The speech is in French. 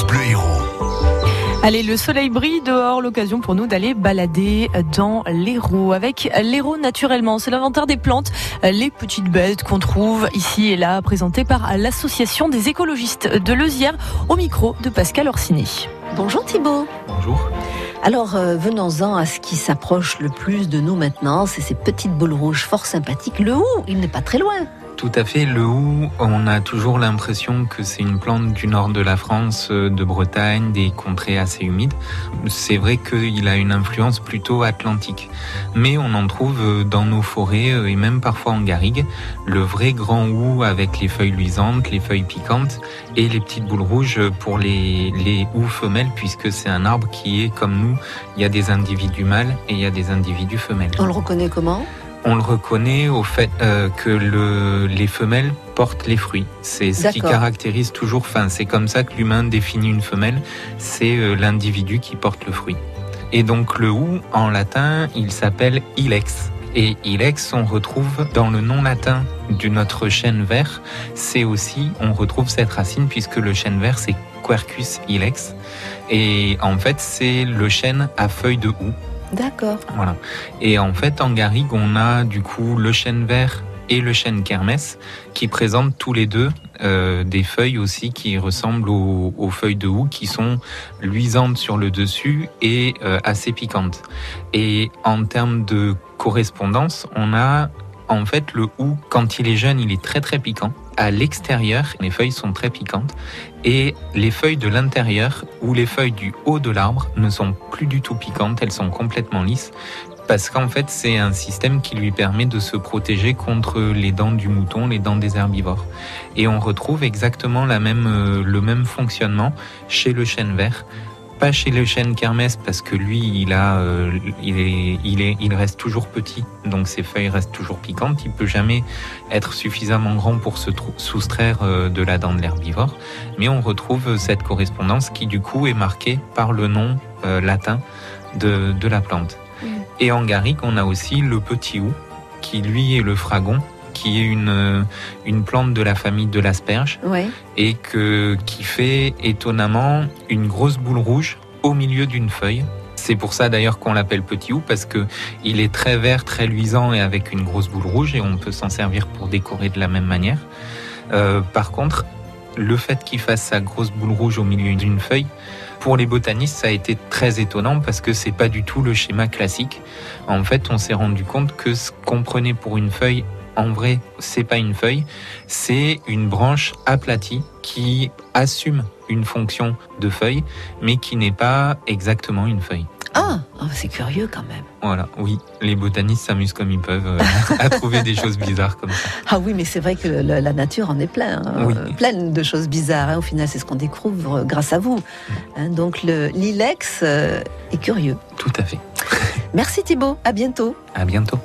France Bleu Héros. Allez, le soleil brille dehors, l'occasion pour nous d'aller balader dans l'Hérault avec l'Hérault naturellement. C'est l'inventaire des plantes, les petites bêtes qu'on trouve ici et là, présentées par l'association des écologistes de Leuzière au micro de Pascal Orsini. Bonjour Thibault. Bonjour. Alors euh, venons-en à ce qui s'approche le plus de nous maintenant, c'est ces petites boules rouges fort sympathiques. Le hou, il n'est pas très loin. Tout à fait. Le hou, on a toujours l'impression que c'est une plante du nord de la France, euh, de Bretagne, des contrées assez humides. C'est vrai qu'il a une influence plutôt atlantique. Mais on en trouve euh, dans nos forêts euh, et même parfois en garrigue. Le vrai grand hou avec les feuilles luisantes, les feuilles piquantes et les petites boules rouges pour les, les femelles puisque c'est un arbre qui est comme nous. Il y a des individus mâles et il y a des individus femelles. On le reconnaît comment? On le reconnaît au fait euh, que le, les femelles portent les fruits. C'est ce qui caractérise toujours, enfin, c'est comme ça que l'humain définit une femelle, c'est euh, l'individu qui porte le fruit. Et donc le hou, en latin, il s'appelle ilex. Et ilex, on retrouve dans le nom latin de notre chêne vert, c'est aussi, on retrouve cette racine puisque le chêne vert, c'est Quercus ilex. Et en fait, c'est le chêne à feuilles de houx. D'accord. Voilà. Et en fait, en garrigue, on a du coup le chêne vert et le chêne kermès qui présentent tous les deux euh, des feuilles aussi qui ressemblent aux, feuilles de houx qui sont luisantes sur le dessus et euh, assez piquantes. Et en termes de correspondance, on a en fait le houx quand il est jeune, il est très très piquant. À l'extérieur, les feuilles sont très piquantes. Et les feuilles de l'intérieur ou les feuilles du haut de l'arbre ne sont plus du tout piquantes, elles sont complètement lisses. Parce qu'en fait c'est un système qui lui permet de se protéger contre les dents du mouton, les dents des herbivores. Et on retrouve exactement euh, le même fonctionnement chez le chêne vert pas chez le chêne kermès parce que lui, il a, euh, il est, il est, il reste toujours petit, donc ses feuilles restent toujours piquantes. Il peut jamais être suffisamment grand pour se soustraire euh, de la dent de l'herbivore. Mais on retrouve cette correspondance qui du coup est marquée par le nom euh, latin de, de la plante. Et en garrigue, on a aussi le petit hou, qui lui est le fragon, qui est une, une plante de la famille de l'asperge et que, qui fait étonnamment une grosse boule rouge au milieu d'une feuille. C'est pour ça d'ailleurs qu'on l'appelle petit hou parce que il est très vert, très luisant et avec une grosse boule rouge et on peut s'en servir pour décorer de la même manière. Euh, par contre, le fait qu'il fasse sa grosse boule rouge au milieu d'une feuille, pour les botanistes, ça a été très étonnant parce que c'est pas du tout le schéma classique. En fait, on s'est rendu compte que ce qu'on prenait pour une feuille en vrai, c'est pas une feuille, c'est une branche aplatie qui assume une fonction de feuille, mais qui n'est pas exactement une feuille. Ah, oh, c'est curieux quand même. Voilà, oui, les botanistes s'amusent comme ils peuvent euh, à trouver des choses bizarres comme ça. Ah oui, mais c'est vrai que la nature en est pleine, hein, pleine de choses bizarres. Hein. Au final, c'est ce qu'on découvre grâce à vous. Mm. Hein, donc l'ilex euh, est curieux. Tout à fait. Merci Thibault, à bientôt. À bientôt.